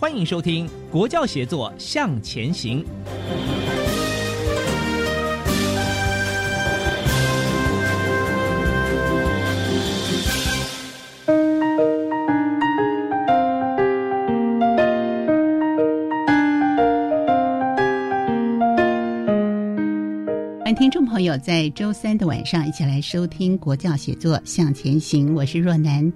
欢迎收听《国教协作向前行》。朋友在周三的晚上一起来收听《国教写作向前行》，我是若楠。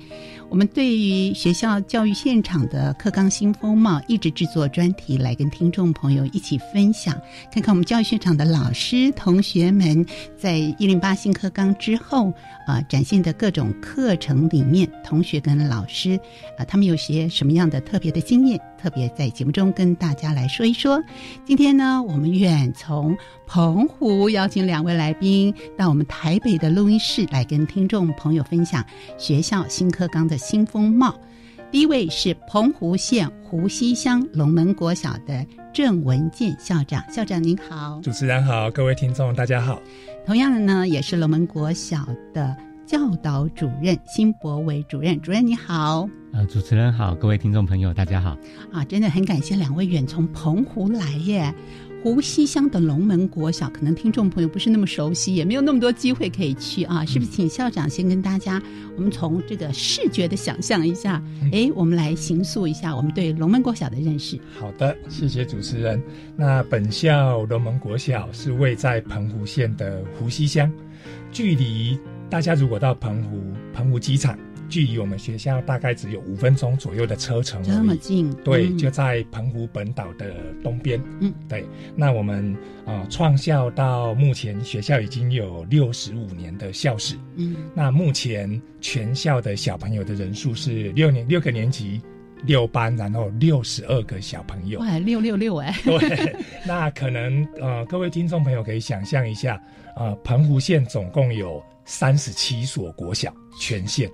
我们对于学校教育现场的课纲新风貌，一直制作专题来跟听众朋友一起分享，看看我们教育现场的老师同学们在一零八新课纲之后啊，展现的各种课程里面，同学跟老师啊，他们有些什么样的特别的经验，特别在节目中跟大家来说一说。今天呢，我们远从澎湖邀请两位来宾到我们台北的录音室来跟听众朋友分享学校新课纲的。新风貌，第一位是澎湖县湖西乡龙门国小的郑文健校长，校长您好，主持人好，各位听众大家好。同样的呢，也是龙门国小的教导主任辛博伟主任，主任你好。呃，主持人好，各位听众朋友大家好。啊，真的很感谢两位远从澎湖来耶。湖西乡的龙门国小，可能听众朋友不是那么熟悉，也没有那么多机会可以去啊。是不是请校长先跟大家，我们从这个视觉的想象一下，哎，我们来形塑一下我们对龙门国小的认识。好的，谢谢主持人。那本校龙门国小是位在澎湖县的湖西乡，距离大家如果到澎湖澎湖机场。距离我们学校大概只有五分钟左右的车程，这么近？对，就在澎湖本岛的东边。嗯，对。那我们啊，创校到目前，学校已经有六十五年的校史。嗯，那目前全校的小朋友的人数是六年六个年级六班，然后六十二个小朋友。哇，六六六哎！对，那可能呃，各位听众朋友可以想象一下，啊，澎湖县总共有。三十七所国小全县，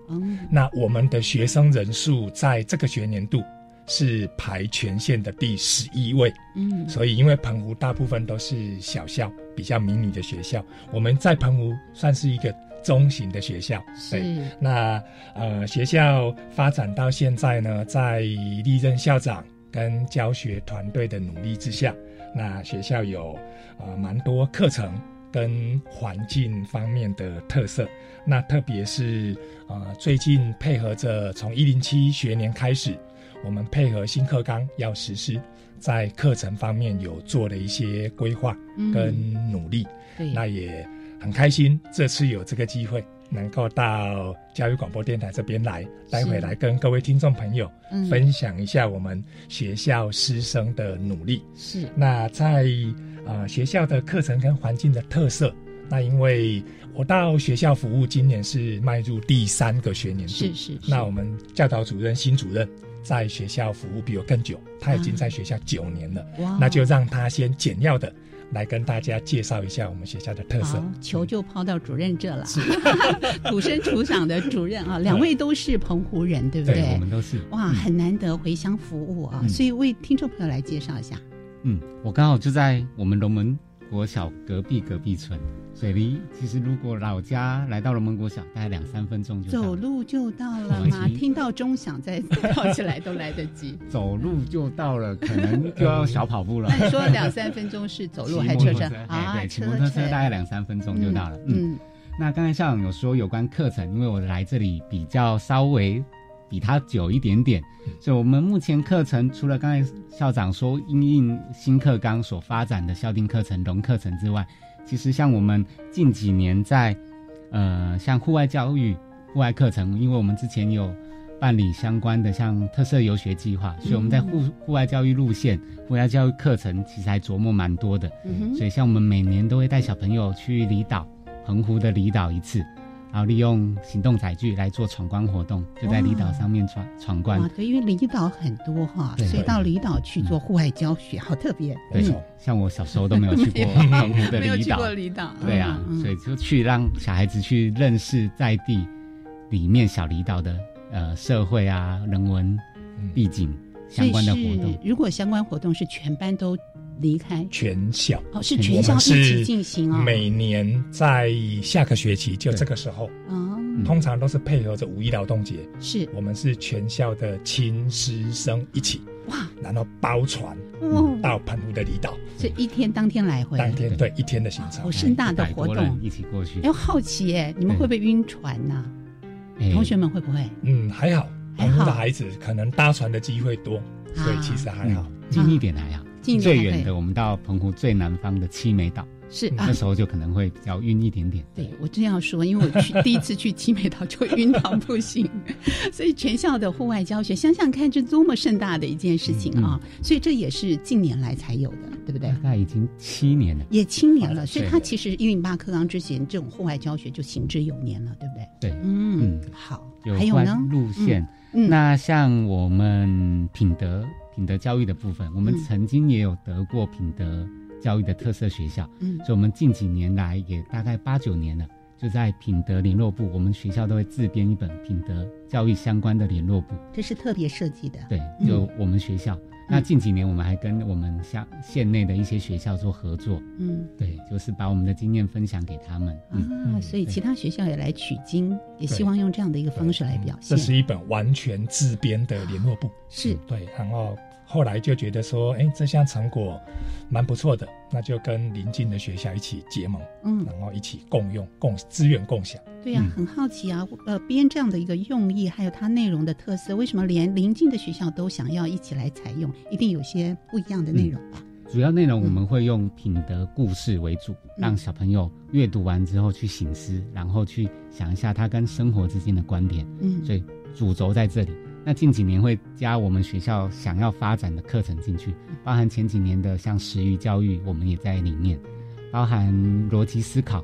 那我们的学生人数在这个学年度是排全县的第十一位。嗯，所以因为澎湖大部分都是小校，比较迷你的学校，我们在澎湖算是一个中型的学校。是，那呃，学校发展到现在呢，在历任校长跟教学团队的努力之下，那学校有呃蛮多课程。跟环境方面的特色，那特别是呃，最近配合着从一零七学年开始，我们配合新课纲要实施，在课程方面有做了一些规划跟努力。那也很开心，这次有这个机会能够到教育广播电台这边来，待会来跟各位听众朋友分享一下我们学校师生的努力。是那在。啊，学校的课程跟环境的特色。那因为我到学校服务，今年是迈入第三个学年度。是是。那我们教导主任新主任在学校服务比我更久，他已经在学校九年了。哇。那就让他先简要的来跟大家介绍一下我们学校的特色。球就抛到主任这了。是。土生土长的主任啊，两位都是澎湖人，对不对？对，我们都是。哇，很难得回乡服务啊，所以为听众朋友来介绍一下。嗯，我刚好就在我们龙门国小隔壁隔壁村，所以离其实如果老家来到龙门国小，大概两三分钟就走路就到了吗？听到钟响再跳起来都来得及。走路就到了，可能就要小跑步了。那你说两三分钟是走路还是车车啊？对，骑摩托车大概两三分钟就到了。嗯，那刚才校长有说有关课程，因为我来这里比较稍微。比他久一点点，所以我们目前课程除了刚才校长说因应新课纲所发展的校定课程、融课程之外，其实像我们近几年在，呃，像户外教育、户外课程，因为我们之前有办理相关的像特色游学计划，所以我们在户户外教育路线、户外教育课程其实还琢磨蛮多的。所以像我们每年都会带小朋友去离岛，澎湖的离岛一次。然后利用行动载具来做闯关活动，就在离岛上面闯闯关。对，因为离岛很多哈，所以到离岛去做户外教学，好特别。没错，像我小时候都没有去过。没有去过离岛。对啊，所以就去让小孩子去认识在地里面小离岛的呃社会啊、人文背景相关的活动。如果相关活动是全班都。离开。全校。哦，是全校一起进行啊。每年在下个学期就这个时候啊，通常都是配合着五一劳动节。是。我们是全校的亲师生一起哇，然后包船到澎湖的离岛，这一天当天来回，当天对。一天的行程，好盛大的活动，一起过去。哎，好奇哎，你们会不会晕船呐？同学们会不会？嗯，还好，澎湖的孩子可能搭船的机会多，所以其实还好，近一点还好。最远的，我们到澎湖最南方的七美岛，是那时候就可能会比较晕一点点。对我这样说，因为我去第一次去七美岛就晕到不行，所以全校的户外教学，想想看这多么盛大的一件事情啊！所以这也是近年来才有的，对不对？大概已经七年了，也七年了。所以它其实一零八课纲之前，这种户外教学就行之有年了，对不对？对，嗯，好。还有呢？路线，那像我们品德。品德教育的部分，我们曾经也有得过品德教育的特色学校，嗯，所以我们近几年来也大概八九年了，就在品德联络部，我们学校都会自编一本品德教育相关的联络部，这是特别设计的，对，就我们学校。那近几年我们还跟我们乡县内的一些学校做合作，嗯，对，就是把我们的经验分享给他们。啊，所以其他学校也来取经，也希望用这样的一个方式来表现。这是一本完全自编的联络部，是。对，然后。后来就觉得说，哎，这项成果蛮不错的，那就跟邻近的学校一起结盟，嗯，然后一起共用、共资源共享。对呀，很好奇啊，呃，编这样的一个用意，还有它内容的特色，为什么连邻近的学校都想要一起来采用？一定有些不一样的内容吧？主要内容我们会用品德故事为主，让小朋友阅读完之后去醒思，然后去想一下他跟生活之间的观点。嗯，所以主轴在这里。那近几年会加我们学校想要发展的课程进去，包含前几年的像食育教育，我们也在里面，包含逻辑思考，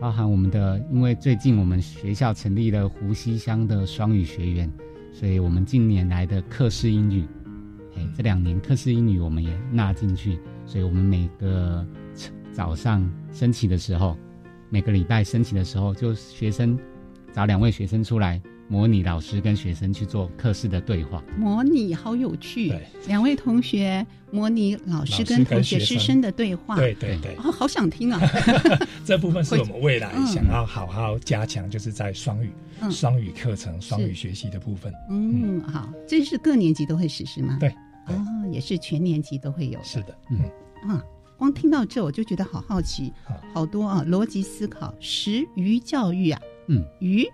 包含我们的，因为最近我们学校成立了湖西乡的双语学员，所以我们近年来的课室英语，哎，这两年课室英语我们也纳进去，所以我们每个早上升旗的时候，每个礼拜升旗的时候，就学生找两位学生出来。模拟老师跟学生去做课室的对话，模拟好有趣。两位同学模拟老师跟同学师生的对话，对对对，哦，好想听啊！这部分是我们未来想要好好加强，就是在双语、双语课程、双语学习的部分。嗯，好，这是各年级都会实施吗？对，哦，也是全年级都会有。是的，嗯啊，光听到这我就觉得好好奇，好多啊，逻辑思考、食鱼教育啊，嗯，鱼。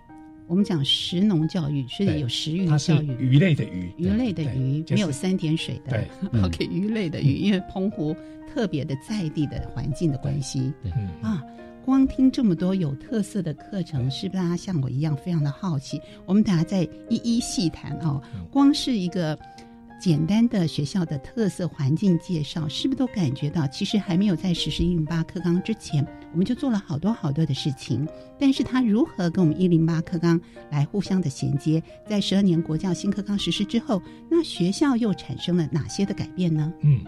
我们讲食农教育，是有食鱼教育，鱼类的鱼，鱼类的鱼，没有三点水的，OK，鱼类的鱼，因为澎湖特别的在地的环境的关系，啊，光听这么多有特色的课程，是不是大家像我一样非常的好奇？我们等下再一一细谈哦。光是一个。简单的学校的特色环境介绍，是不是都感觉到，其实还没有在实施一零八课纲之前，我们就做了好多好多的事情。但是它如何跟我们一零八课纲来互相的衔接？在十二年国教新课纲实施之后，那学校又产生了哪些的改变呢？嗯，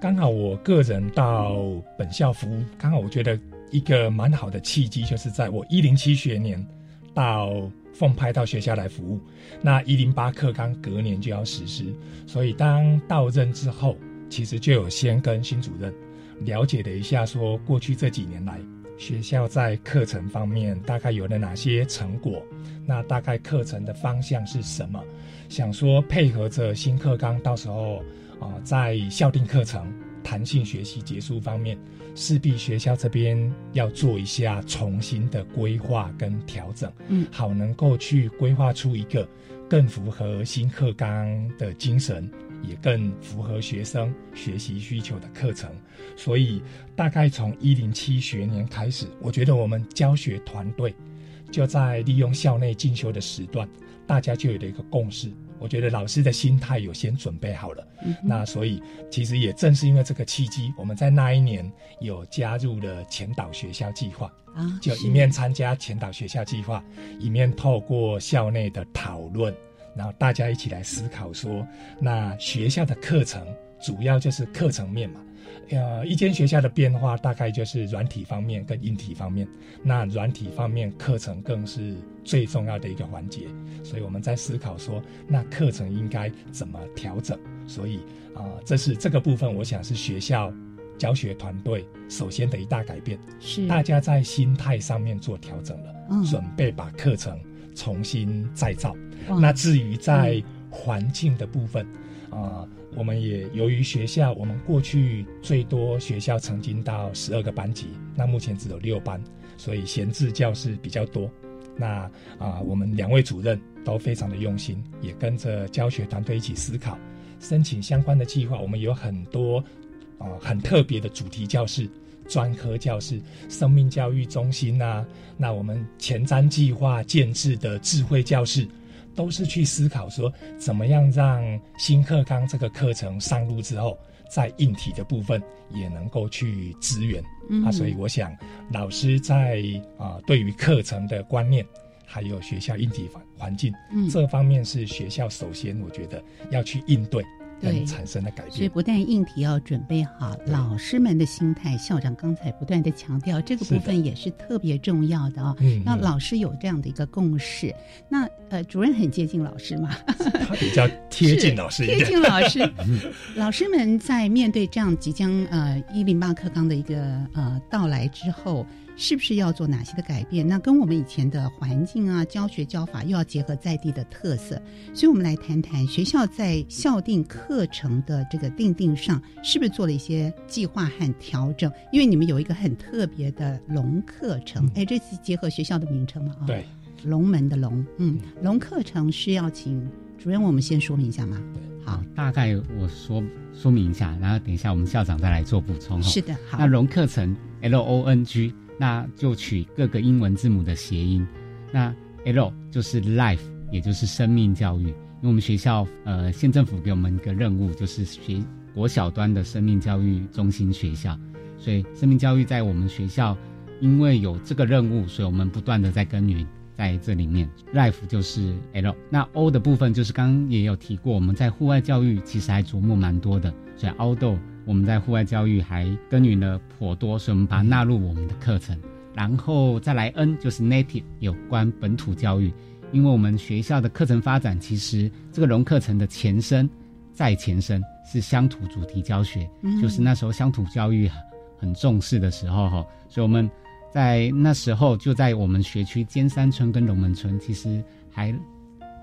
刚好我个人到本校服务，刚好我觉得一个蛮好的契机，就是在我一零七学年到。奉派到学校来服务，那一零八课纲隔年就要实施，所以当到任之后，其实就有先跟新主任了解了一下，说过去这几年来学校在课程方面大概有了哪些成果，那大概课程的方向是什么？想说配合着新课纲，到时候啊，在校定课程、弹性学习结束方面，势必学校这边要做一下重新的规划跟调整，嗯，好能够去规划出一个更符合新课纲的精神，也更符合学生学习需求的课程。所以，大概从一零七学年开始，我觉得我们教学团队就在利用校内进修的时段。大家就有了一个共识，我觉得老师的心态有先准备好了，嗯那所以其实也正是因为这个契机，我们在那一年有加入了前导学校计划啊，就一面参加前导学校计划，一面透过校内的讨论，然后大家一起来思考说，那学校的课程主要就是课程面嘛。呃，一间学校的变化大概就是软体方面跟硬体方面。那软体方面课程更是最重要的一个环节，所以我们在思考说，那课程应该怎么调整。所以啊，这是这个部分，我想是学校教学团队首先的一大改变，是大家在心态上面做调整了，嗯，准备把课程重新再造。那至于在环境的部分，啊。我们也由于学校，我们过去最多学校曾经到十二个班级，那目前只有六班，所以闲置教室比较多。那啊，我们两位主任都非常的用心，也跟着教学团队一起思考，申请相关的计划。我们有很多啊很特别的主题教室、专科教室、生命教育中心呐。那我们前瞻计划建制的智慧教室。都是去思考说，怎么样让新课纲这个课程上路之后，在硬体的部分也能够去支援啊。所以我想，老师在啊对于课程的观念，还有学校硬体环环境嗯这方面，是学校首先我觉得要去应对。对。产生的改变，所以不但硬体要准备好，老师们的心态，校长刚才不断的强调，这个部分也是特别重要的哦。那老师有这样的一个共识，那呃，主任很接近老师嘛，他比较贴近 老师一点，贴近老师。老师们在面对这样即将呃一零八课纲的一个呃到来之后。是不是要做哪些的改变？那跟我们以前的环境啊、教学教法又要结合在地的特色，所以我们来谈谈学校在校定课程的这个定定上，是不是做了一些计划和调整？因为你们有一个很特别的龙课程，哎，这次结合学校的名称嘛，啊，对，龙门的龙，嗯，龙课程是要请主任，我们先说明一下吗？好，大概我说说明一下，然后等一下我们校长再来做补充。是的，好，那龙课程 L O N G。那就取各个英文字母的谐音，那 L 就是 life，也就是生命教育。因为我们学校呃县政府给我们一个任务，就是学国小端的生命教育中心学校，所以生命教育在我们学校，因为有这个任务，所以我们不断的在耕耘在这里面。life 就是 L，那 O 的部分就是刚刚也有提过，我们在户外教育其实还琢磨蛮多的，所以 outdoor。我们在户外教育还耕耘了颇多，所以我们把它纳入我们的课程。然后再来 N 就是 native 有关本土教育，因为我们学校的课程发展其实这个融课程的前身再前身是乡土主题教学，就是那时候乡土教育很重视的时候哈，所以我们在那时候就在我们学区尖山村跟龙门村，其实还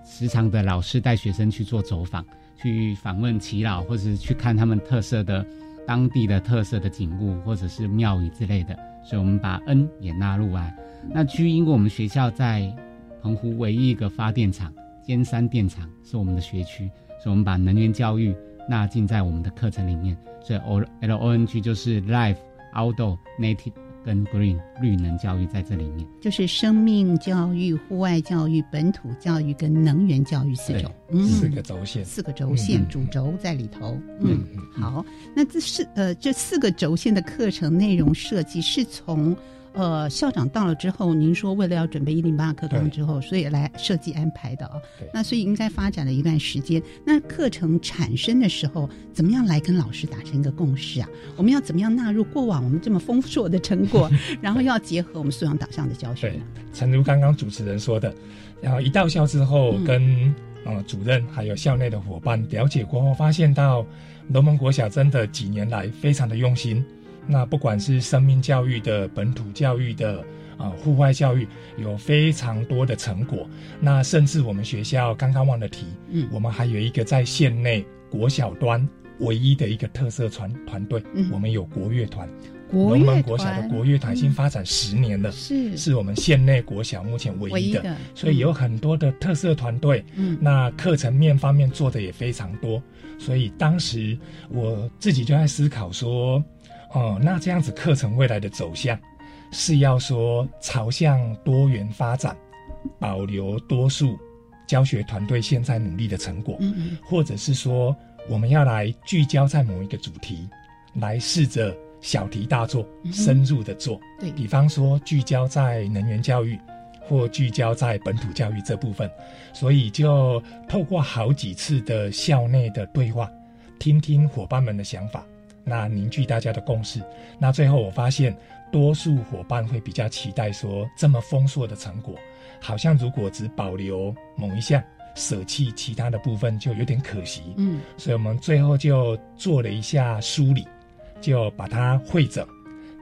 时常的老师带学生去做走访。去访问耆老，或者是去看他们特色的当地的特色的景物，或者是庙宇之类的。所以，我们把 N 也纳入来。那 G，因为我们学校在澎湖唯一一个发电厂——尖山电厂，是我们的学区，所以我们把能源教育纳进在我们的课程里面。所以 O L O N G 就是 Life Outdoor Native。跟 Green 绿能教育在这里面，就是生命教育、户外教育、本土教育跟能源教育四种，嗯。四个轴线，四个轴线主轴在里头。嗯，好，那这是呃这四个轴线的课程内容设计是从。呃，校长到了之后，您说为了要准备一零八课纲之后，所以来设计安排的啊。那所以应该发展了一段时间。那课程产生的时候，怎么样来跟老师达成一个共识啊？我们要怎么样纳入过往我们这么丰硕的成果，然后要结合我们素养导向的教学？对，诚如刚刚主持人说的，然后一到校之后，跟呃主任还有校内的伙伴了解过后，发现到龙门国小真的几年来非常的用心。那不管是生命教育的、本土教育的。啊，户外教育有非常多的成果。那甚至我们学校刚刚忘了提，嗯，我们还有一个在县内国小端唯一的一个特色团团队，嗯，我们有国乐团，龙门国小的国乐团已经发展十年了，是，是我们县内国小目前唯一的，所以有很多的特色团队，嗯，那课程面方面做的也非常多。所以当时我自己就在思考说，哦，那这样子课程未来的走向。是要说朝向多元发展，保留多数教学团队现在努力的成果，嗯或者是说我们要来聚焦在某一个主题，来试着小题大做，深入的做。对比方说聚焦在能源教育，或聚焦在本土教育这部分，所以就透过好几次的校内的对话，听听伙伴们的想法，那凝聚大家的共识，那最后我发现。多数伙伴会比较期待说，这么丰硕的成果，好像如果只保留某一项，舍弃其他的部分，就有点可惜。嗯，所以我们最后就做了一下梳理，就把它汇整，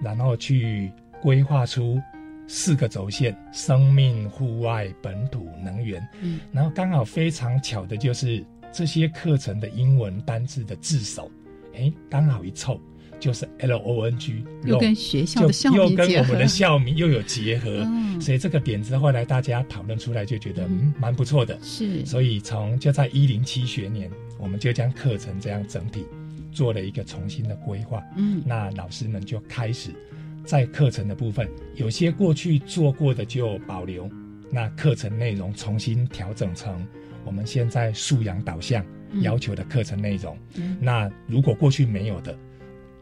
然后去规划出四个轴线：生命、户外、本土、能源。嗯，然后刚好非常巧的就是这些课程的英文单字的字首，哎，刚好一凑。就是 L O N G，又跟学校的校名又跟我们的校名又有结合，所以这个点子后来大家讨论出来就觉得嗯蛮不错的。是，所以从就在一零七学年，我们就将课程这样整体做了一个重新的规划。嗯，那老师们就开始在课程的部分，有些过去做过的就保留，那课程内容重新调整成我们现在素养导向要求的课程内容。那如果过去没有的。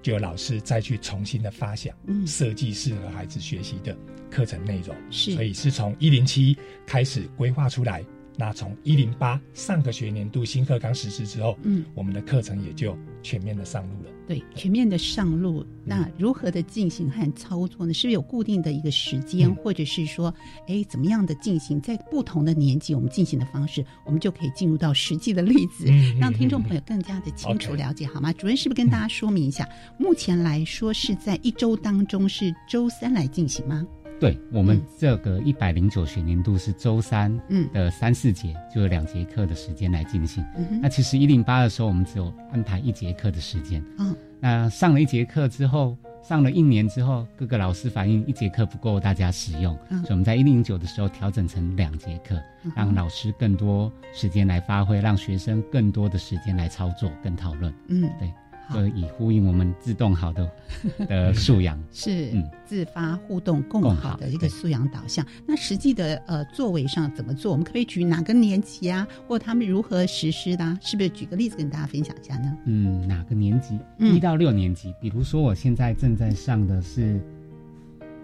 就有老师再去重新的发想，设计适合孩子学习的课程内容，是，所以是从一零七开始规划出来。那从一零八上个学年度新课纲实施之后，嗯，我们的课程也就全面的上路了。对，全面的上路，那如何的进行和操作呢？是不是有固定的一个时间，或者是说，哎，怎么样的进行？在不同的年纪，我们进行的方式，我们就可以进入到实际的例子，让听众朋友更加的清楚了解，好吗？主任是不是跟大家说明一下？目前来说是在一周当中是周三来进行吗？对我们这个一百零九学年度是周三嗯的三四节，就有两节课的时间来进行。那其实一零八的时候，我们只有安排一节课的时间。嗯，那上了一节课之后，上了一年之后，各个老师反映一节课不够大家使用，所以我们在一零九的时候调整成两节课，让老师更多时间来发挥，让学生更多的时间来操作跟讨论。嗯，对。呃，以呼应我们自动好的 的素养是嗯自发互动共好的一个素养导向。那实际的呃作为上怎么做？我们可不可以举哪个年级啊，或他们如何实施的？是不是举个例子跟大家分享一下呢？嗯，哪个年级？一到六年级。比如说我现在正在上的是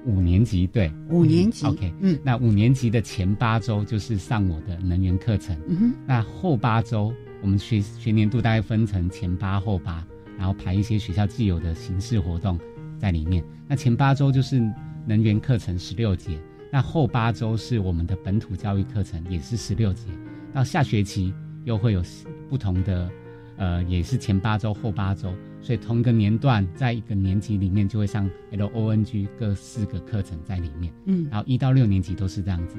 五年级，对，五年级。OK，嗯，那五年级的前八周就是上我的能源课程。嗯哼，那后八周我们学学年度大概分成前八后八。然后排一些学校既有的形式活动在里面。那前八周就是能源课程十六节，那后八周是我们的本土教育课程，也是十六节。到下学期又会有不同的，呃，也是前八周后八周，所以同一个年段在一个年级里面就会上 L O N G 各四个课程在里面。嗯，然后一到六年级都是这样子。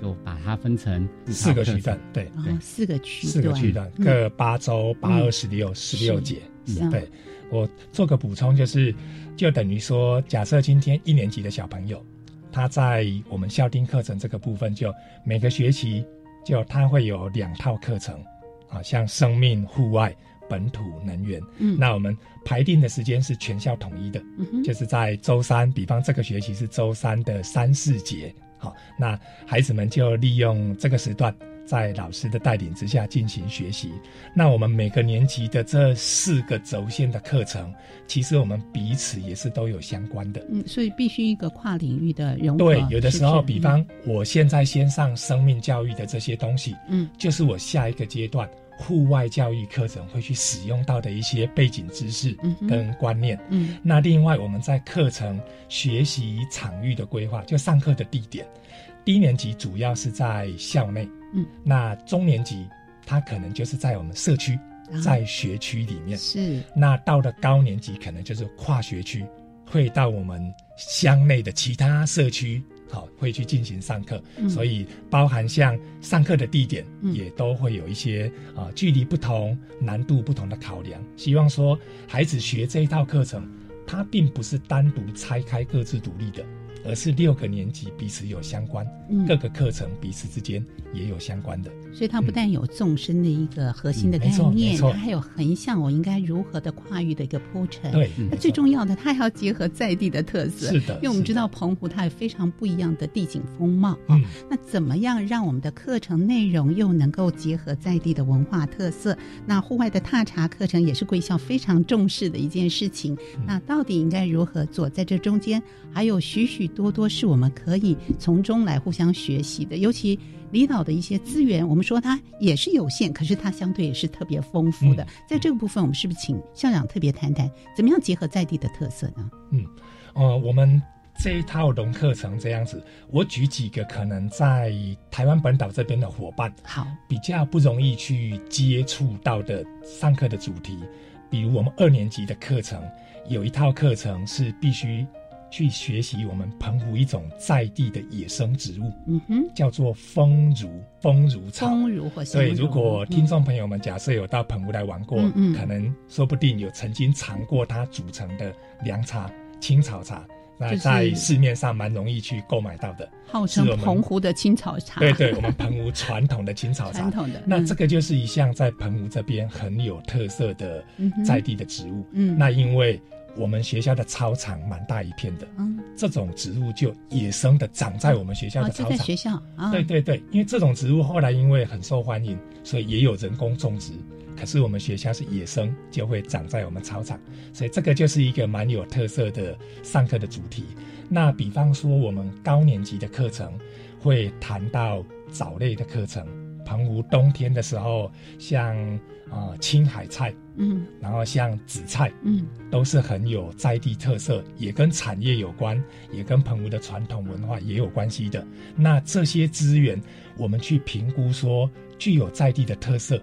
就把它分成四个区段，对。对，四个区四个区段各八周八二十六十六节。对，我做个补充，就是就等于说，假设今天一年级的小朋友，他在我们校定课程这个部分，就每个学期就他会有两套课程，啊，像生命、户外、本土、能源。嗯，那我们排定的时间是全校统一的，就是在周三，比方这个学期是周三的三四节。好，那孩子们就利用这个时段，在老师的带领之下进行学习。那我们每个年级的这四个轴线的课程，其实我们彼此也是都有相关的。嗯，所以必须一个跨领域的融合。对，有的时候，比方我现在先上生命教育的这些东西，嗯，就是我下一个阶段。户外教育课程会去使用到的一些背景知识跟观念。嗯，那另外我们在课程学习场域的规划，就上课的地点，低年级主要是在校内。嗯，那中年级它可能就是在我们社区，在学区里面。是。那到了高年级，可能就是跨学区，会到我们乡内的其他社区。好，会去进行上课，所以包含像上课的地点，也都会有一些啊距离不同、难度不同的考量。希望说孩子学这一套课程，它并不是单独拆开、各自独立的。而是六个年级彼此有相关，各个课程彼此之间也有相关的，所以它不但有纵深的一个核心的概念，它还有横向我应该如何的跨域的一个铺陈。对，那最重要的，它还要结合在地的特色。是的，因为我们知道澎湖它有非常不一样的地景风貌。啊，那怎么样让我们的课程内容又能够结合在地的文化特色？那户外的踏查课程也是贵校非常重视的一件事情。那到底应该如何做？在这中间还有许许。多多是我们可以从中来互相学习的，尤其离岛的一些资源，我们说它也是有限，可是它相对也是特别丰富的。在这个部分，我们是不是请校长特别谈谈，怎么样结合在地的特色呢？嗯，呃，我们这一套融课程这样子，我举几个可能在台湾本岛这边的伙伴，好，比较不容易去接触到的上课的主题，比如我们二年级的课程，有一套课程是必须。去学习我们澎湖一种在地的野生植物，嗯哼，叫做风如风如草。风如或对，如果听众朋友们假设有到澎湖来玩过，嗯可能说不定有曾经尝过它组成的凉茶、青草茶，那在市面上蛮容易去购买到的，号称澎湖的青草茶。对对，我们澎湖传统的青草茶。传统的。那这个就是一项在澎湖这边很有特色的在地的植物。嗯，那因为。我们学校的操场蛮大一片的，嗯，这种植物就野生的长在我们学校的操场。学校，对对对，因为这种植物后来因为很受欢迎，所以也有人工种植。可是我们学校是野生，就会长在我们操场，所以这个就是一个蛮有特色的上课的主题。那比方说，我们高年级的课程会谈到藻类的课程。澎湖冬天的时候，像啊青海菜，嗯，然后像紫菜，嗯，都是很有在地特色，也跟产业有关，也跟澎湖的传统文化也有关系的。那这些资源，我们去评估说具有在地的特色，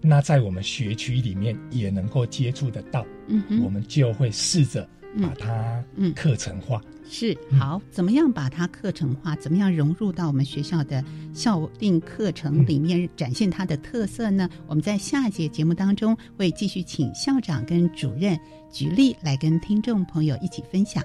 那在我们学区里面也能够接触得到，嗯，我们就会试着把它课程化。是好，怎么样把它课程化？怎么样融入到我们学校的校定课程里面，展现它的特色呢？我们在下一节节目当中会继续请校长跟主任举例来跟听众朋友一起分享。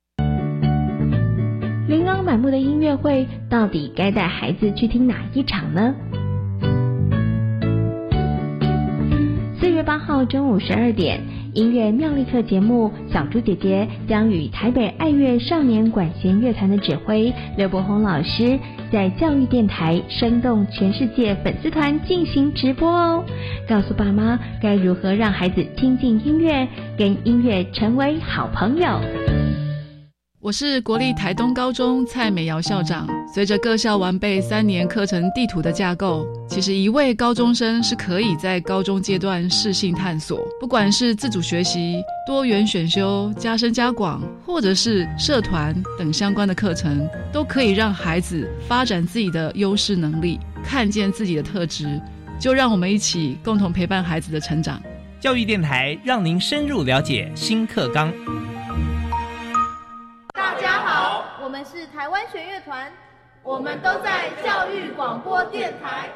琳琅满目的音乐会，到底该带孩子去听哪一场呢？四月八号中午十二点，音乐妙丽课节目，小猪姐姐将与台北爱乐少年管弦乐团的指挥刘伯宏老师，在教育电台生动全世界粉丝团进行直播哦，告诉爸妈该如何让孩子听进音乐，跟音乐成为好朋友。我是国立台东高中蔡美瑶校长。随着各校完备三年课程地图的架构，其实一位高中生是可以在高中阶段适性探索，不管是自主学习、多元选修、加深加广，或者是社团等相关的课程，都可以让孩子发展自己的优势能力，看见自己的特质。就让我们一起共同陪伴孩子的成长。教育电台让您深入了解新课纲。们是台湾弦乐团，我们都在教育广播电台。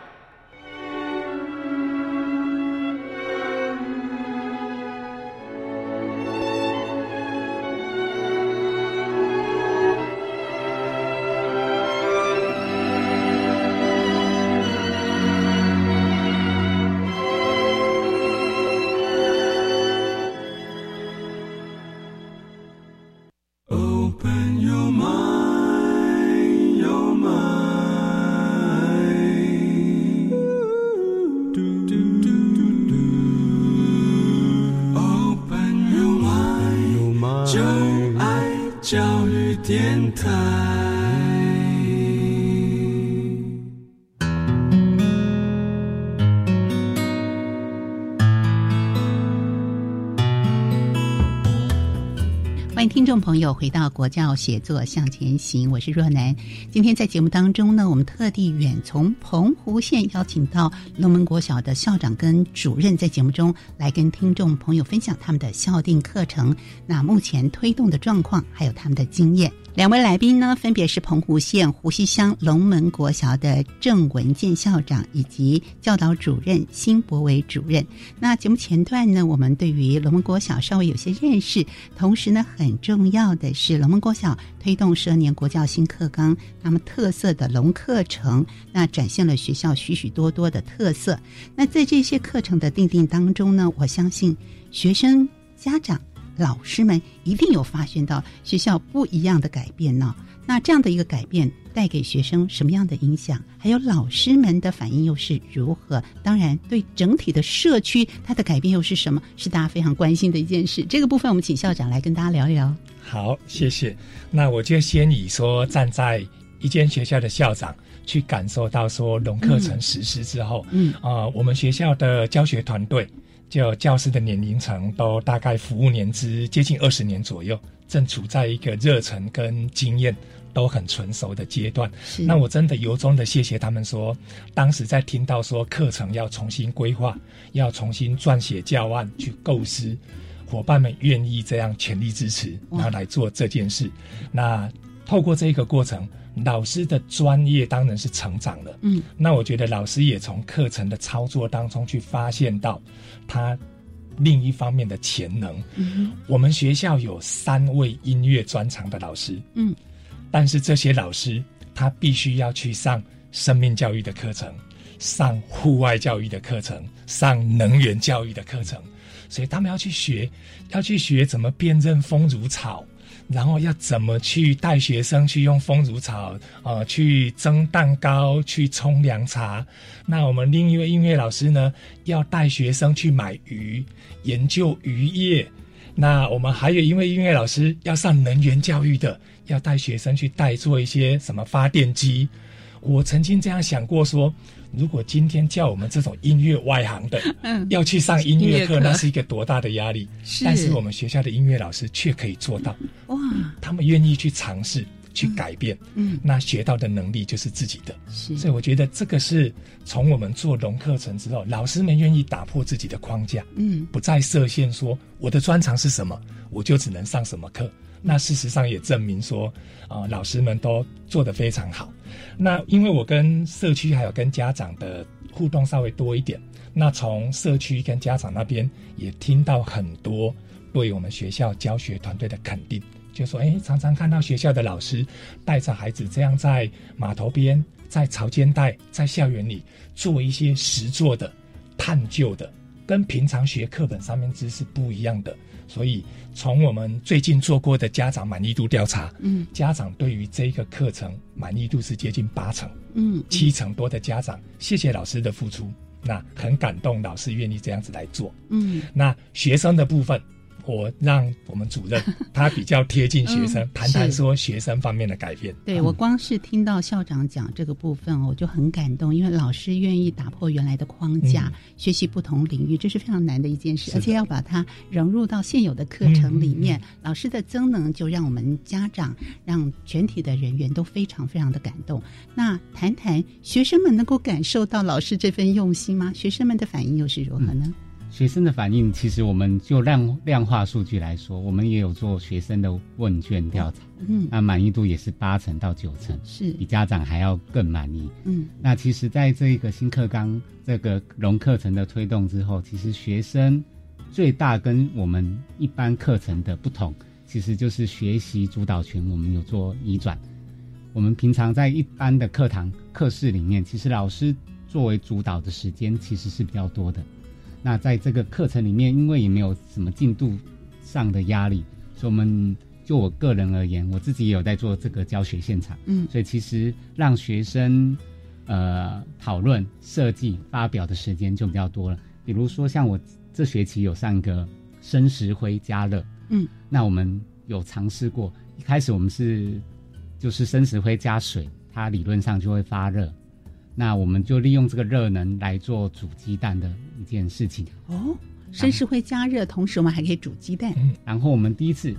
众朋友回到国教写作向前行，我是若楠。今天在节目当中呢，我们特地远从澎湖县邀请到龙门国小的校长跟主任，在节目中来跟听众朋友分享他们的校定课程，那目前推动的状况，还有他们的经验。两位来宾呢，分别是澎湖县湖西乡龙门国小的郑文健校长以及教导主任辛博伟主任。那节目前段呢，我们对于龙门国小稍微有些认识，同时呢，很重重要的是龙门国小推动十二年国教新课纲，那么特色的龙课程，那展现了学校许许多多的特色。那在这些课程的定定当中呢，我相信学生家长。老师们一定有发现到学校不一样的改变呢。那这样的一个改变带给学生什么样的影响？还有老师们的反应又是如何？当然，对整体的社区它的改变又是什么？是大家非常关心的一件事。这个部分我们请校长来跟大家聊一聊。好，谢谢。那我就先以说站在一间学校的校长去感受到说龙课程实施之后，嗯啊，我们学校的教学团队。就教师的年龄层都大概服务年资接近二十年左右，正处在一个热忱跟经验都很成熟的阶段。那我真的由衷的谢谢他们说，当时在听到说课程要重新规划，要重新撰写教案去构思，伙伴们愿意这样全力支持，然后来做这件事。那透过这个过程。老师的专业当然是成长了，嗯，那我觉得老师也从课程的操作当中去发现到他另一方面的潜能。嗯，我们学校有三位音乐专长的老师，嗯，但是这些老师他必须要去上生命教育的课程，上户外教育的课程，上能源教育的课程，所以他们要去学，要去学怎么辨认风如草。然后要怎么去带学生去用风乳草啊，去蒸蛋糕，去冲凉茶？那我们另一位音乐老师呢，要带学生去买鱼，研究渔业。那我们还有一位音乐老师要上能源教育的，要带学生去带做一些什么发电机。我曾经这样想过说。如果今天叫我们这种音乐外行的，嗯，要去上音乐课，那是一个多大的压力？是。但是我们学校的音乐老师却可以做到，哇！他们愿意去尝试、去改变，嗯，那学到的能力就是自己的。是。所以我觉得这个是从我们做融课程之后，老师们愿意打破自己的框架，嗯，不再设限，说我的专长是什么，我就只能上什么课。那事实上也证明说，啊，老师们都做得非常好。那因为我跟社区还有跟家长的互动稍微多一点，那从社区跟家长那边也听到很多对我们学校教学团队的肯定，就说，哎，常常看到学校的老师带着孩子这样在码头边、在潮间带、在校园里做一些实做的、探究的，跟平常学课本上面知识不一样的。所以，从我们最近做过的家长满意度调查，嗯，家长对于这个课程满意度是接近八成，嗯，七成多的家长谢谢老师的付出，那很感动，老师愿意这样子来做，嗯，那学生的部分。我让我们主任他比较贴近学生，谈谈说学生方面的改变。对我光是听到校长讲这个部分，我就很感动，因为老师愿意打破原来的框架，学习不同领域，这是非常难的一件事，而且要把它融入到现有的课程里面。老师的增能，就让我们家长、让全体的人员都非常非常的感动。那谈谈学生们能够感受到老师这份用心吗？学生们的反应又是如何呢？学生的反应，其实我们就量量化数据来说，我们也有做学生的问卷调查，嗯，那满意度也是八成到九成，是。比家长还要更满意，嗯，那其实在这一个新课纲这个融课程的推动之后，其实学生最大跟我们一般课程的不同，其实就是学习主导权，我们有做移转。我们平常在一般的课堂课室里面，其实老师作为主导的时间其实是比较多的。那在这个课程里面，因为也没有什么进度上的压力，所以我们就我个人而言，我自己也有在做这个教学现场，嗯，所以其实让学生呃讨论、设计、发表的时间就比较多了。比如说像我这学期有上一个生石灰加热，嗯，那我们有尝试过，一开始我们是就是生石灰加水，它理论上就会发热。那我们就利用这个热能来做煮鸡蛋的一件事情哦，生石会加热，同时我们还可以煮鸡蛋。嗯，然后我们第一次，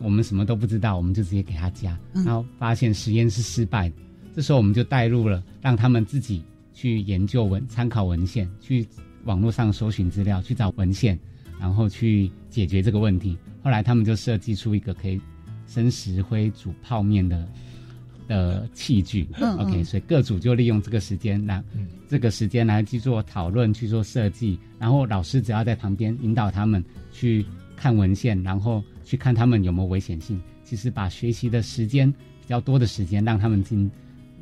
我们什么都不知道，我们就直接给他加，然后发现实验是失败的。这时候我们就带入了，让他们自己去研究文、参考文献，去网络上搜寻资料，去找文献，然后去解决这个问题。后来他们就设计出一个可以生石灰煮泡面的。的器具，OK，所以各组就利用这个时间来，这个时间来去做讨论、去做设计，然后老师只要在旁边引导他们去看文献，然后去看他们有没有危险性。其实把学习的时间比较多的时间，让他们进。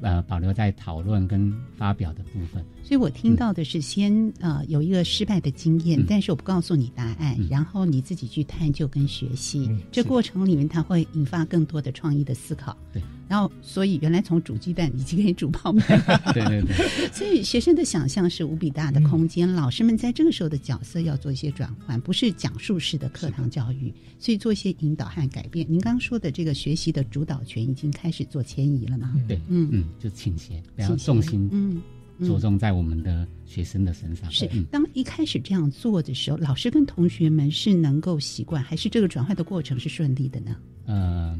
呃，保留在讨论跟发表的部分。所以我听到的是，先呃有一个失败的经验，但是我不告诉你答案，然后你自己去探究跟学习。这过程里面，它会引发更多的创意的思考。对。然后，所以原来从煮鸡蛋已经可以煮泡面。对 对对。所以学生的想象是无比大的空间。老师们在这个时候的角色要做一些转换，不是讲述式的课堂教育，所以做一些引导和改变。您刚刚说的这个学习的主导权已经开始做迁移了吗？对，嗯嗯。就倾斜，然后重心嗯着重在我们的学生的身上。是，当一开始这样做的时候，老师跟同学们是能够习惯，还是这个转换的过程是顺利的呢？呃，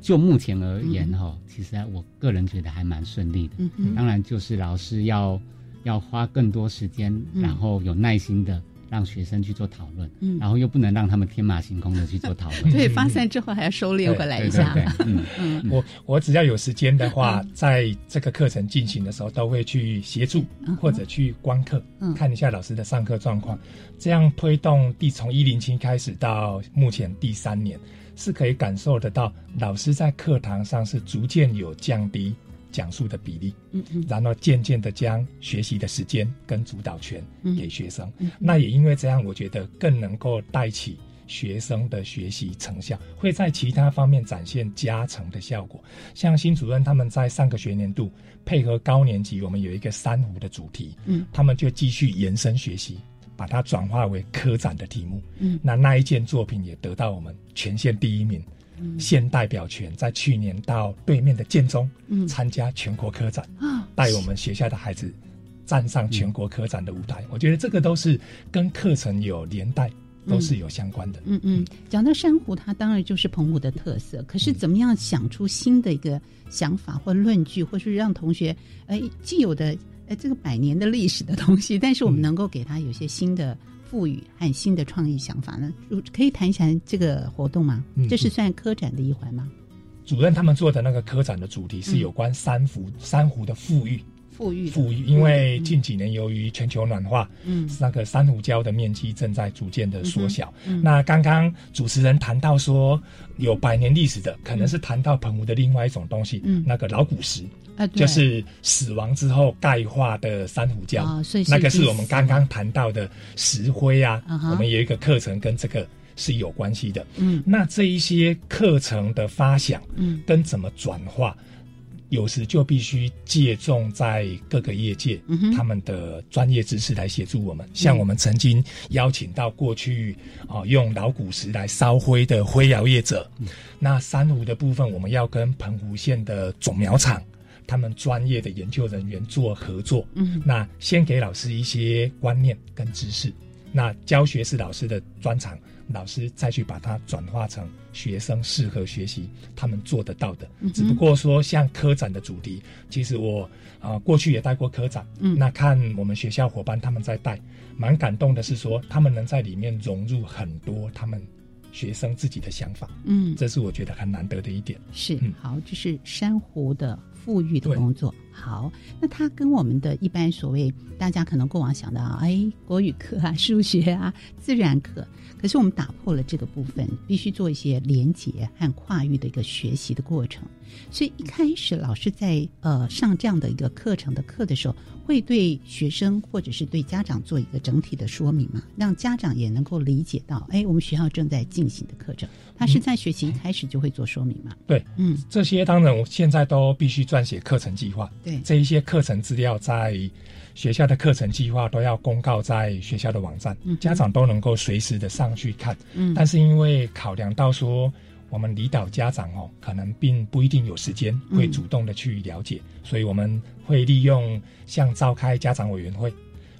就目前而言哈，其实我个人觉得还蛮顺利的。嗯嗯，当然就是老师要要花更多时间，然后有耐心的。让学生去做讨论，嗯，然后又不能让他们天马行空的去做讨论，对，发散之后还要收敛回来一下。嗯嗯，我我只要有时间的话，在这个课程进行的时候，都会去协助或者去观课，看一下老师的上课状况，这样推动第从一零七开始到目前第三年，是可以感受得到老师在课堂上是逐渐有降低。讲述的比例，嗯嗯，然后渐渐的将学习的时间跟主导权给学生，那也因为这样，我觉得更能够带起学生的学习成效，会在其他方面展现加成的效果。像新主任他们在上个学年度配合高年级，我们有一个珊瑚的主题，嗯，他们就继续延伸学习，把它转化为科展的题目，嗯，那那一件作品也得到我们全县第一名。现代表权在去年到对面的建中参加全国科展啊，带我们学校的孩子站上全国科展的舞台。我觉得这个都是跟课程有连带。都是有相关的。嗯嗯，讲到珊瑚，它当然就是澎湖的特色。可是怎么样想出新的一个想法或论据，或是让同学哎既有的哎这个百年的历史的东西，但是我们能够给他有些新的赋予和新的创意想法呢？可以谈一下这个活动吗？这是算科展的一环吗？主任他们做的那个科展的主题是有关珊瑚珊瑚的富裕。富裕，富裕，因为近几年由于全球暖化，嗯，那个珊瑚礁的面积正在逐渐的缩小。那刚刚主持人谈到说有百年历史的，可能是谈到澎湖的另外一种东西，嗯，那个老古石，啊，就是死亡之后钙化的珊瑚礁，所以那个是我们刚刚谈到的石灰啊。我们有一个课程跟这个是有关系的，嗯，那这一些课程的发想，嗯，跟怎么转化。有时就必须借重在各个业界他们的专业知识来协助我们。像我们曾经邀请到过去啊用老古石来烧灰的灰窑业者，那珊瑚的部分我们要跟澎湖县的种苗厂他们专业的研究人员做合作。嗯，那先给老师一些观念跟知识，那教学是老师的专长。老师再去把它转化成学生适合学习，他们做得到的。只不过说，像科展的主题，其实我啊过去也带过科展，嗯，那看我们学校伙伴他们在带，蛮感动的是说，他们能在里面融入很多他们学生自己的想法，嗯，这是我觉得很难得的一点。是，好，就是珊瑚的富裕的工作。好，那它跟我们的一般所谓大家可能过往想到，哎，国语课啊、数学啊、自然课。可是我们打破了这个部分，必须做一些连结和跨域的一个学习的过程。所以一开始老师在呃上这样的一个课程的课的时候，会对学生或者是对家长做一个整体的说明嘛，让家长也能够理解到，哎，我们学校正在进行的课程，他是在学习一开始就会做说明嘛？对，嗯，这些当然我现在都必须撰写课程计划。对，这一些课程资料在。学校的课程计划都要公告在学校的网站，家长都能够随时的上去看。嗯，但是因为考量到说，我们离岛家长哦，可能并不一定有时间会主动的去了解，所以我们会利用像召开家长委员会，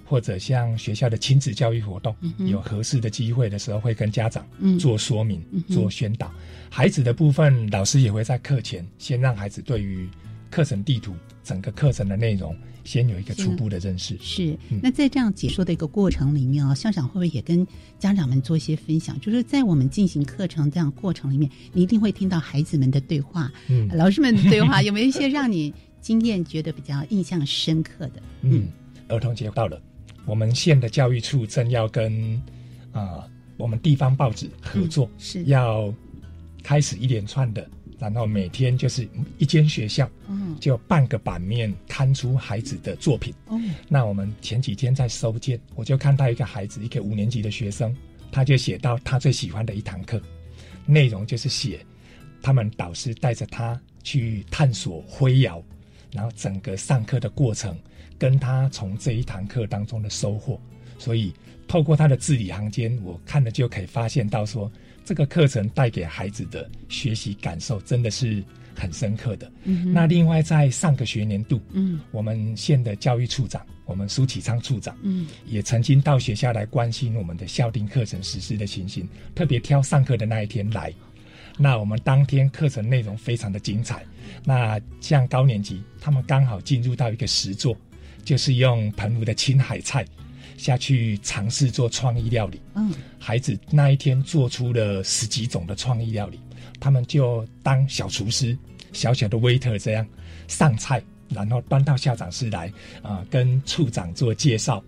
或者像学校的亲子教育活动，有合适的机会的时候，会跟家长做说明、做宣导。孩子的部分，老师也会在课前先让孩子对于课程地图、整个课程的内容。先有一个初步的认识。是，那在这样解说的一个过程里面啊，校长会不会也跟家长们做一些分享？就是在我们进行课程这样过程里面，你一定会听到孩子们的对话，嗯，老师们的对话，有没有一些让你经验觉得比较印象深刻的？嗯，儿童节到了，我们县的教育处正要跟啊我们地方报纸合作，是要开始一连串的。然后每天就是一间学校，嗯，就半个版面刊出孩子的作品。哦，那我们前几天在收件，我就看到一个孩子，一个五年级的学生，他就写到他最喜欢的一堂课，内容就是写他们导师带着他去探索灰窑，然后整个上课的过程，跟他从这一堂课当中的收获。所以透过他的字里行间，我看了就可以发现到说。这个课程带给孩子的学习感受真的是很深刻的。嗯那另外在上个学年度，嗯，我们县的教育处长，我们苏启昌处长，嗯，也曾经到学校来关心我们的校定课程实施的情形，特别挑上课的那一天来。那我们当天课程内容非常的精彩。那像高年级，他们刚好进入到一个实作，就是用澎湖的青海菜。下去尝试做创意料理，嗯，孩子那一天做出了十几种的创意料理，他们就当小厨师，小小的 waiter 这样上菜，然后端到校长室来，啊，跟处长做介绍，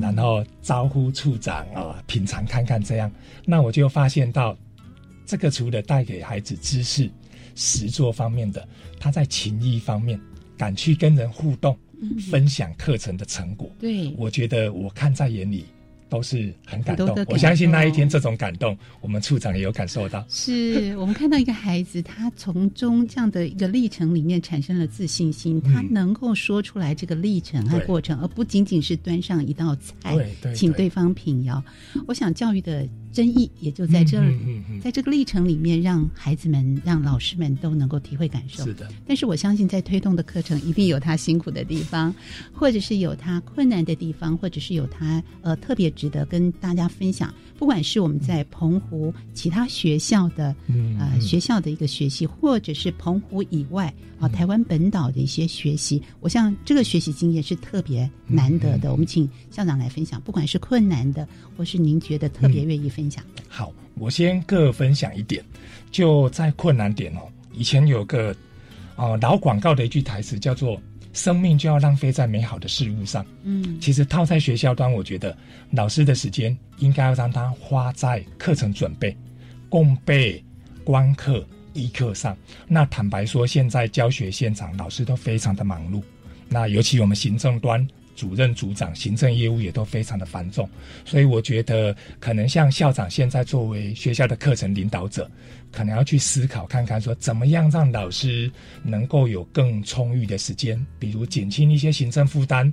然后招呼处长啊品尝看看这样，那我就发现到，这个除了带给孩子知识、实作方面的，他在情谊方面，敢去跟人互动。分享课程的成果，对我觉得我看在眼里都是很感动。我相信那一天这种感动，我们处长也有感受到。是 我们看到一个孩子，他从中这样的一个历程里面产生了自信心，他能够说出来这个历程和过程，而不仅仅是端上一道菜，请对方品肴。我想教育的。争议也就在这里，在这个历程里面，让孩子们、让老师们都能够体会感受。是的，但是我相信，在推动的课程一定有他辛苦的地方，或者是有他困难的地方，或者是有他呃特别值得跟大家分享。不管是我们在澎湖其他学校的呃学校的一个学习，或者是澎湖以外啊台湾本岛的一些学习，我想这个学习经验是特别难得的。我们请校长来分享，不管是困难的，或是您觉得特别愿意分享的。好，我先各分享一点，就在困难点哦。以前有个啊老广告的一句台词叫做。生命就要浪费在美好的事物上。嗯，其实套在学校端，我觉得老师的时间应该要让他花在课程准备、共备、观课、议课上。那坦白说，现在教学现场老师都非常的忙碌，那尤其我们行政端。主任、组长、行政业务也都非常的繁重，所以我觉得可能像校长现在作为学校的课程领导者，可能要去思考看看，说怎么样让老师能够有更充裕的时间，比如减轻一些行政负担，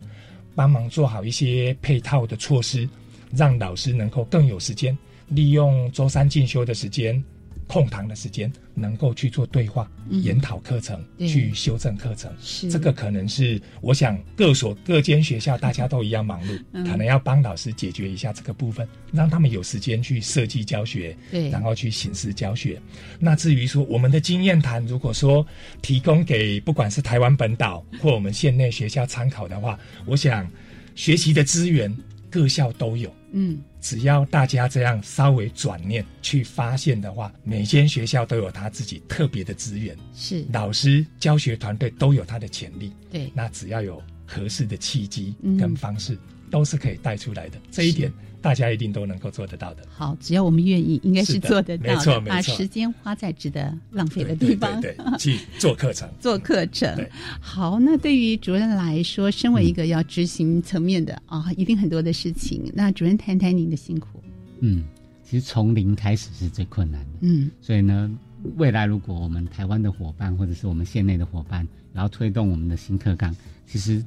帮忙做好一些配套的措施，让老师能够更有时间，利用周三进修的时间。空堂的时间能够去做对话、研讨课程、去修正课程，这个可能是我想各所各间学校大家都一样忙碌，可能要帮老师解决一下这个部分，让他们有时间去设计教学，对，然后去形式教学。那至于说我们的经验谈，如果说提供给不管是台湾本岛或我们县内学校参考的话，我想学习的资源各校都有。嗯，只要大家这样稍微转念去发现的话，每间学校都有他自己特别的资源，是。老师、教学团队都有他的潜力。对，那只要有合适的契机跟方式，都是可以带出来的。这一点。大家一定都能够做得到的。好，只要我们愿意，应该是做得到的。没错，把时间花在值得浪费的地方，对，去做课程，做课程。好，那对于主任来说，身为一个要执行层面的啊，一定很多的事情。那主任谈谈您的辛苦。嗯，其实从零开始是最困难的。嗯，所以呢，未来如果我们台湾的伙伴或者是我们县内的伙伴，然后推动我们的新课纲，其实。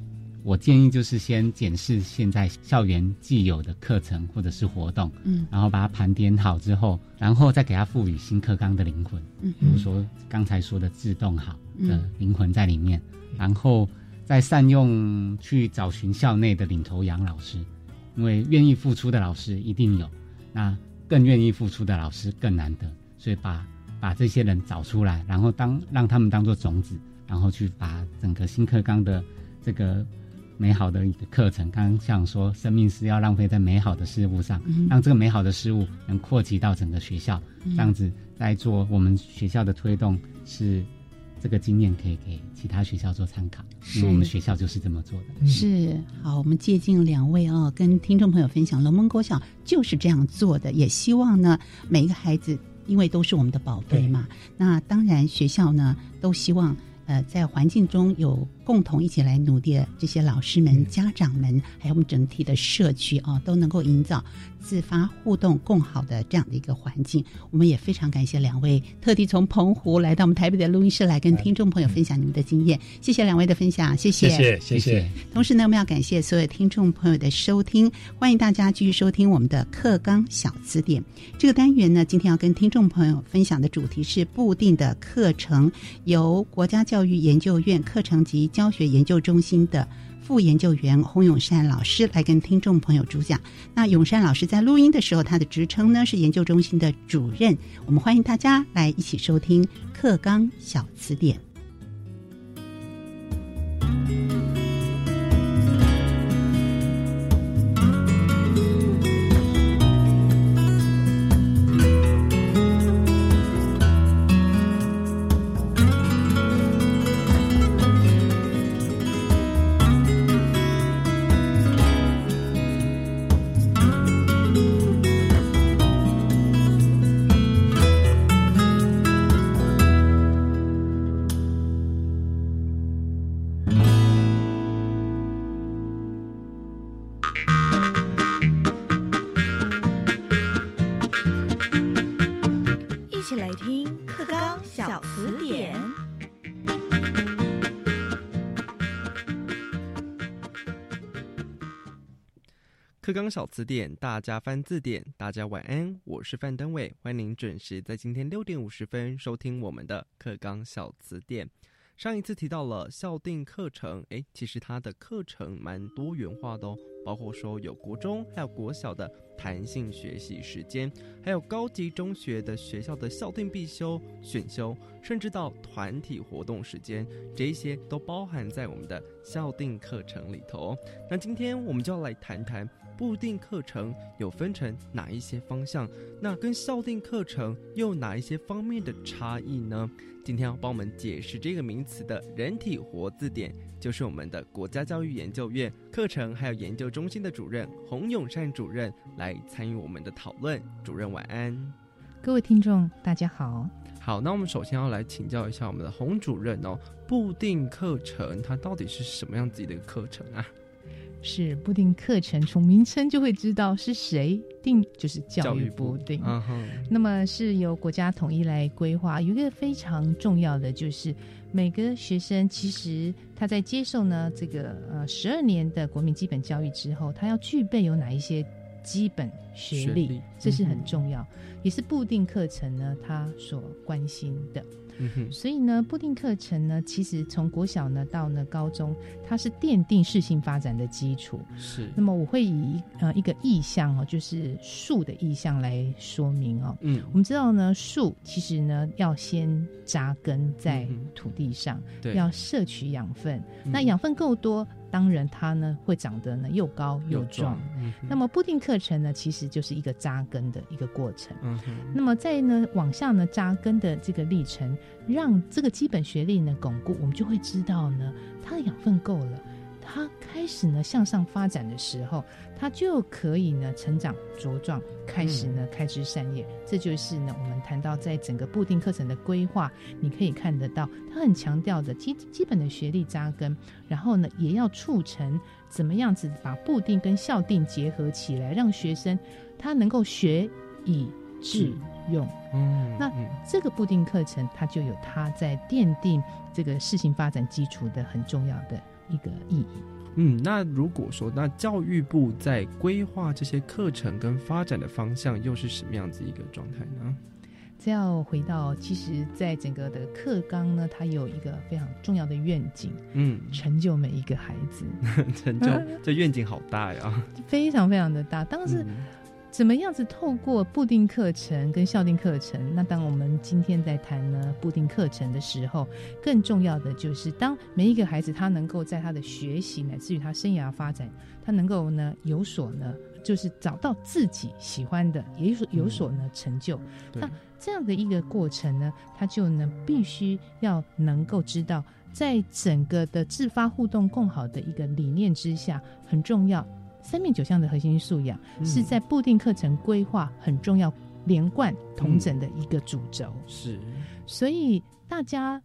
我建议就是先检视现在校园既有的课程或者是活动，嗯，然后把它盘点好之后，然后再给它赋予新课纲的灵魂，嗯，比如说刚才说的自动好的灵魂在里面，然后再善用去找寻校内的领头羊老师，因为愿意付出的老师一定有，那更愿意付出的老师更难得，所以把把这些人找出来，然后当让他们当做种子，然后去把整个新课纲的这个。美好的一个课程，刚刚像说，生命是要浪费在美好的事物上，让这个美好的事物能扩及到整个学校，这样子在做我们学校的推动，是这个经验可以给其他学校做参考，因为我们学校就是这么做的。是好，我们接近两位哦，跟听众朋友分享，龙门国小就是这样做的，也希望呢，每一个孩子，因为都是我们的宝贝嘛，那当然学校呢都希望，呃，在环境中有。共同一起来努力的这些老师们、家长们，还有我们整体的社区啊，都能够营造自发互动、共好的这样的一个环境。我们也非常感谢两位特地从澎湖来到我们台北的录音室来跟听众朋友分享你们的经验。谢谢两位的分享，谢谢，谢谢，谢谢。同时呢，我们要感谢所有听众朋友的收听，欢迎大家继续收听我们的课纲小词典这个单元呢。今天要跟听众朋友分享的主题是固定的课程，由国家教育研究院课程及教学研究中心的副研究员洪永善老师来跟听众朋友主讲。那永善老师在录音的时候，他的职称呢是研究中心的主任。我们欢迎大家来一起收听《课纲小词典》。纲小词典，大家翻字典，大家晚安，我是范登伟，欢迎您准时在今天六点五十分收听我们的课纲小词典。上一次提到了校定课程，诶，其实它的课程蛮多元化的哦，包括说有国中还有国小的弹性学习时间，还有高级中学的学校的校定必修、选修，甚至到团体活动时间，这些都包含在我们的校定课程里头。那今天我们就要来谈谈。固定课程有分成哪一些方向？那跟校定课程又有哪一些方面的差异呢？今天要帮我们解释这个名词的人体活字典，就是我们的国家教育研究院课程还有研究中心的主任洪永善主任来参与我们的讨论。主任晚安，各位听众大家好。好，那我们首先要来请教一下我们的洪主任哦，固定课程它到底是什么样子的一个课程啊？是不定课程，从名称就会知道是谁定，就是教育部定。那么是由国家统一来规划。有一个非常重要的，就是每个学生其实他在接受呢这个呃十二年的国民基本教育之后，他要具备有哪一些基本学历，这是很重要，也是固定课程呢他所关心的。所以呢，固定课程呢，其实从国小呢到呢高中，它是奠定适性发展的基础。是。那么我会以呃一个意象哦，就是树的意象来说明哦。嗯。我们知道呢，树其实呢要先扎根在土地上，对要摄取养分。那养分够多。当然，它呢会长得呢又高又壮。嗯那么，固定课程呢，其实就是一个扎根的一个过程。嗯那么，在呢往下呢扎根的这个历程，让这个基本学历呢巩固，我们就会知道呢，它的养分够了。它开始呢向上发展的时候，它就可以呢成长茁壮，开始呢开枝散叶。这就是呢我们谈到在整个固定课程的规划，你可以看得到，它很强调的基基本的学历扎根，然后呢也要促成怎么样子把固定跟校定结合起来，让学生他能够学以致用。嗯，那这个固定课程它就有它在奠定这个事情发展基础的很重要的。一个意义。嗯，那如果说那教育部在规划这些课程跟发展的方向，又是什么样子一个状态呢？这要回到，其实，在整个的课纲呢，它有一个非常重要的愿景，嗯，成就每一个孩子，成就这愿景好大呀，非常非常的大。当时。怎么样子透过固定课程跟校定课程？那当我们今天在谈呢固定课程的时候，更重要的就是当每一个孩子他能够在他的学习乃至于他生涯发展，他能够呢有所呢，就是找到自己喜欢的，也有所有所呢成就。那这样的一个过程呢，他就呢必须要能够知道，在整个的自发互动共好的一个理念之下，很重要。三面九项的核心素养是在固定课程规划很重要、连贯、同整的一个主轴。是，所以大家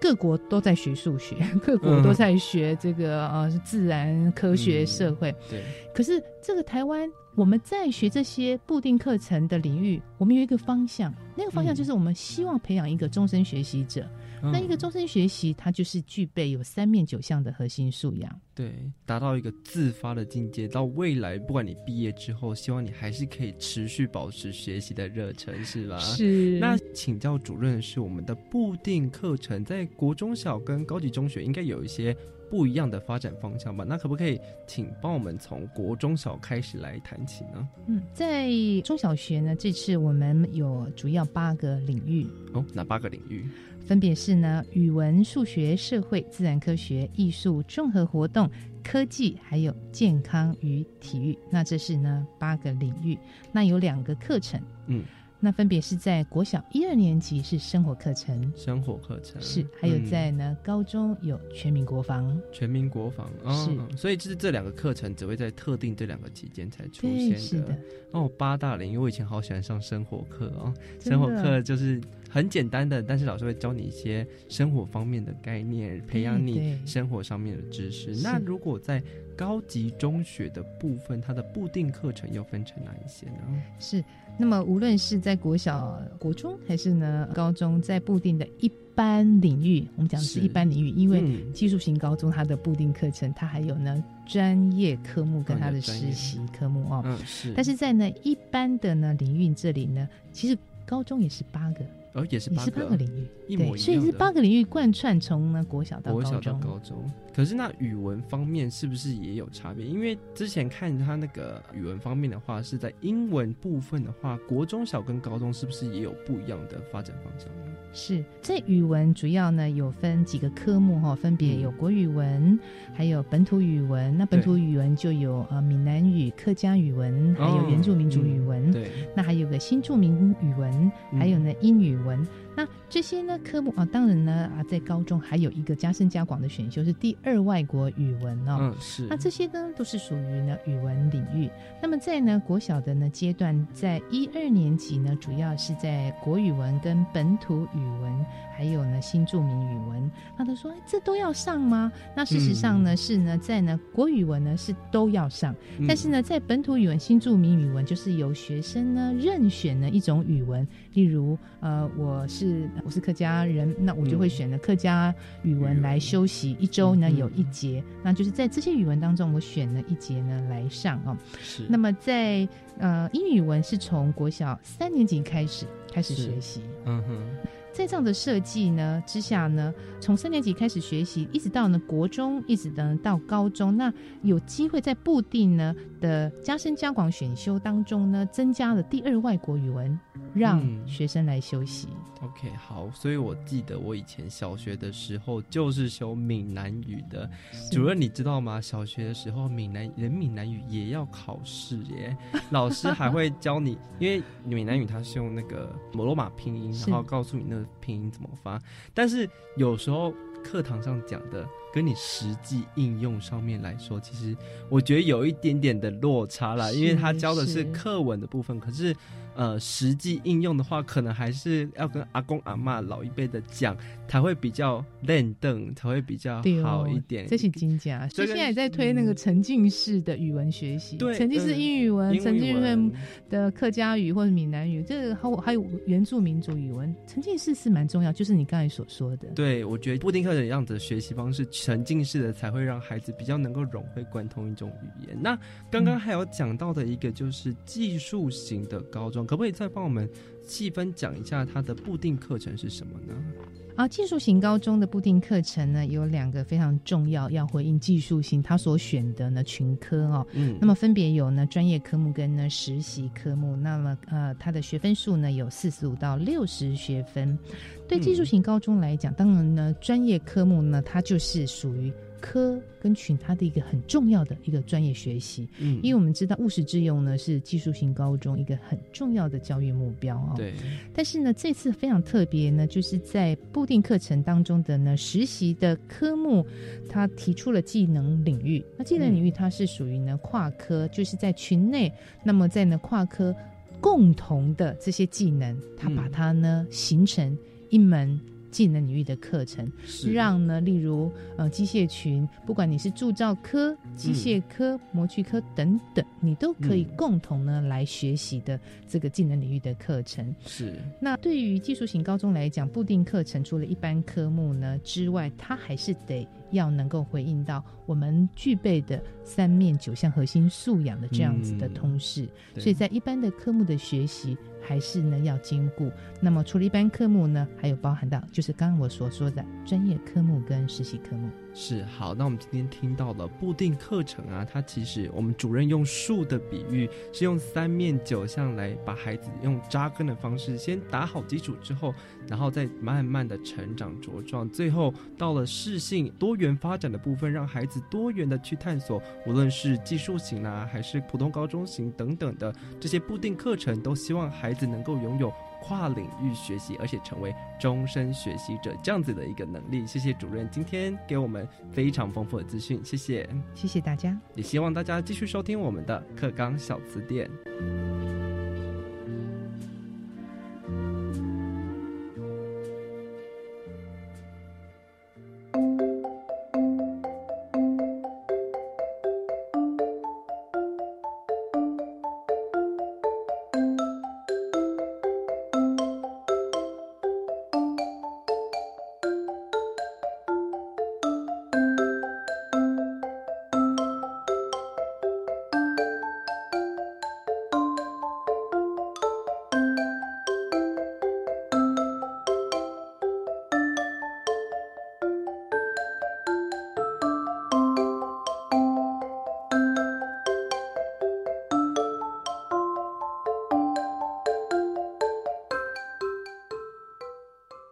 各国都在学数学，各国都在学这个呃自然科学、社会。对。可是这个台湾，我们在学这些固定课程的领域，我们有一个方向，那个方向就是我们希望培养一个终身学习者。那一个终身学习，它就是具备有三面九项的核心素养，对，达到一个自发的境界。到未来，不管你毕业之后，希望你还是可以持续保持学习的热忱，是吧？是。那请教主任，是我们的固定课程在国中小跟高级中学应该有一些不一样的发展方向吧？那可不可以请帮我们从国中小开始来谈起呢？嗯，在中小学呢，这次我们有主要八个领域哦，哪八个领域？分别是呢，语文、数学、社会、自然科学、艺术、综合活动、科技，还有健康与体育。那这是呢八个领域。那有两个课程，嗯。那分别是在国小一二年级是生活课程，生活课程是，还有在呢高中有全民国防，全民国防是，所以就是这两个课程只会在特定这两个期间才出现的。哦，八大领域，我以前好喜欢上生活课哦，生活课就是很简单的，但是老师会教你一些生活方面的概念，培养你生活上面的知识。那如果在高级中学的部分，它的固定课程又分成哪一些呢？是。那么，无论是在国小、国中，还是呢高中，在固定的一般领域，我们讲的是一般领域，因为技术型高中它的固定课程，它还有呢专业科目跟它的实习科目哦。嗯，是。但是在呢一般的呢领域这里呢，其实高中也是八个。哦，也是八个领域，一模一样，所以是八个领域贯穿从呢国小到高中。高中，可是那语文方面是不是也有差别？因为之前看他那个语文方面的话，是在英文部分的话，国中小跟高中是不是也有不一样的发展方向呢？是这语文主要呢有分几个科目哈，分别有国语文，还有本土语文。那本土语文就有呃闽南语、客家语文，还有原住民族语文。对，那还有个新住民语文，还有呢英语文。那这些呢科目啊，当然呢啊，在高中还有一个加深加广的选修是第二外国语文哦。嗯，是。那这些呢都是属于呢语文领域。那么在呢国小的呢阶段，在一二年级呢，主要是在国语文跟本土语文，还有呢新著名语文。那他说，哎，这都要上吗？那事实上呢是呢在呢国语文呢是都要上，但是呢在本土语文、新著名语文，就是由学生呢任选呢一种语文，例如呃我是。是，我是客家人，那我就会选了客家语文来休息一周呢，有一节，那就是在这些语文当中，我选了一节呢来上哦。是，那么在呃英语文是从国小三年级开始开始学习，嗯哼。在这样的设计呢之下呢，从三年级开始学习，一直到呢国中，一直呢到高中，那有机会在布定呢的加深加广选修当中呢，增加了第二外国语文，让学生来休息。OK，好，所以我记得我以前小学的时候就是修闽南语的。主任，你知道吗？小学的时候闽南人闽南语也要考试耶，老师还会教你，因为闽南语它是用那个摩罗马拼音，然后告诉你那。拼音怎么发？但是有时候课堂上讲的，跟你实际应用上面来说，其实我觉得有一点点的落差了，因为他教的是课文的部分，可是。呃，实际应用的话，可能还是要跟阿公阿妈老一辈的讲，才会比较练凳，才会比较好一点。这是金家，所以现在也在推那个沉浸式的语文学习，对，沉浸式英语文，沉浸式的客家语或者闽南语，这个还有还有原住民族语文，沉浸式是蛮重要，就是你刚才所说的。对，我觉得布丁课的样子学习方式，沉浸式的才会让孩子比较能够融会贯通一种语言。那刚刚还有讲到的一个就是技术型的高中。可不可以再帮我们细分讲一下它的固定课程是什么呢？啊，技术型高中的固定课程呢，有两个非常重要要回应技术型他所选的呢群科哦。嗯，那么分别有呢专业科目跟呢实习科目。那么呃，它的学分数呢有四十五到六十学分。对技术型高中来讲，当然呢专业科目呢它就是属于。科跟群，它的一个很重要的一个专业学习，嗯，因为我们知道务实致用呢是技术型高中一个很重要的教育目标哦。对。但是呢，这次非常特别呢，就是在固定课程当中的呢实习的科目，它提出了技能领域。那技能领域它是属于呢跨科，就是在群内，那么在呢跨科共同的这些技能，它把它呢形成一门。技能领域的课程，让呢，例如呃机械群，不管你是铸造科、机械科、模具科等等，你都可以共同呢来学习的这个技能领域的课程。是。那对于技术型高中来讲，固定课程除了一般科目呢之外，它还是得要能够回应到我们具备的三面九项核心素养的这样子的通识。所以在一般的科目的学习。还是呢要兼顾。那么除了一般科目呢，还有包含到就是刚刚我所说的专业科目跟实习科目。是好，那我们今天听到了固定课程啊，它其实我们主任用树的比喻，是用三面九项来把孩子用扎根的方式先打好基础之后，然后再慢慢的成长茁壮，最后到了适性多元发展的部分，让孩子多元的去探索，无论是技术型啊，还是普通高中型等等的这些固定课程，都希望孩子能够拥有。跨领域学习，而且成为终身学习者这样子的一个能力。谢谢主任今天给我们非常丰富的资讯，谢谢，谢谢大家，也希望大家继续收听我们的课纲小词典。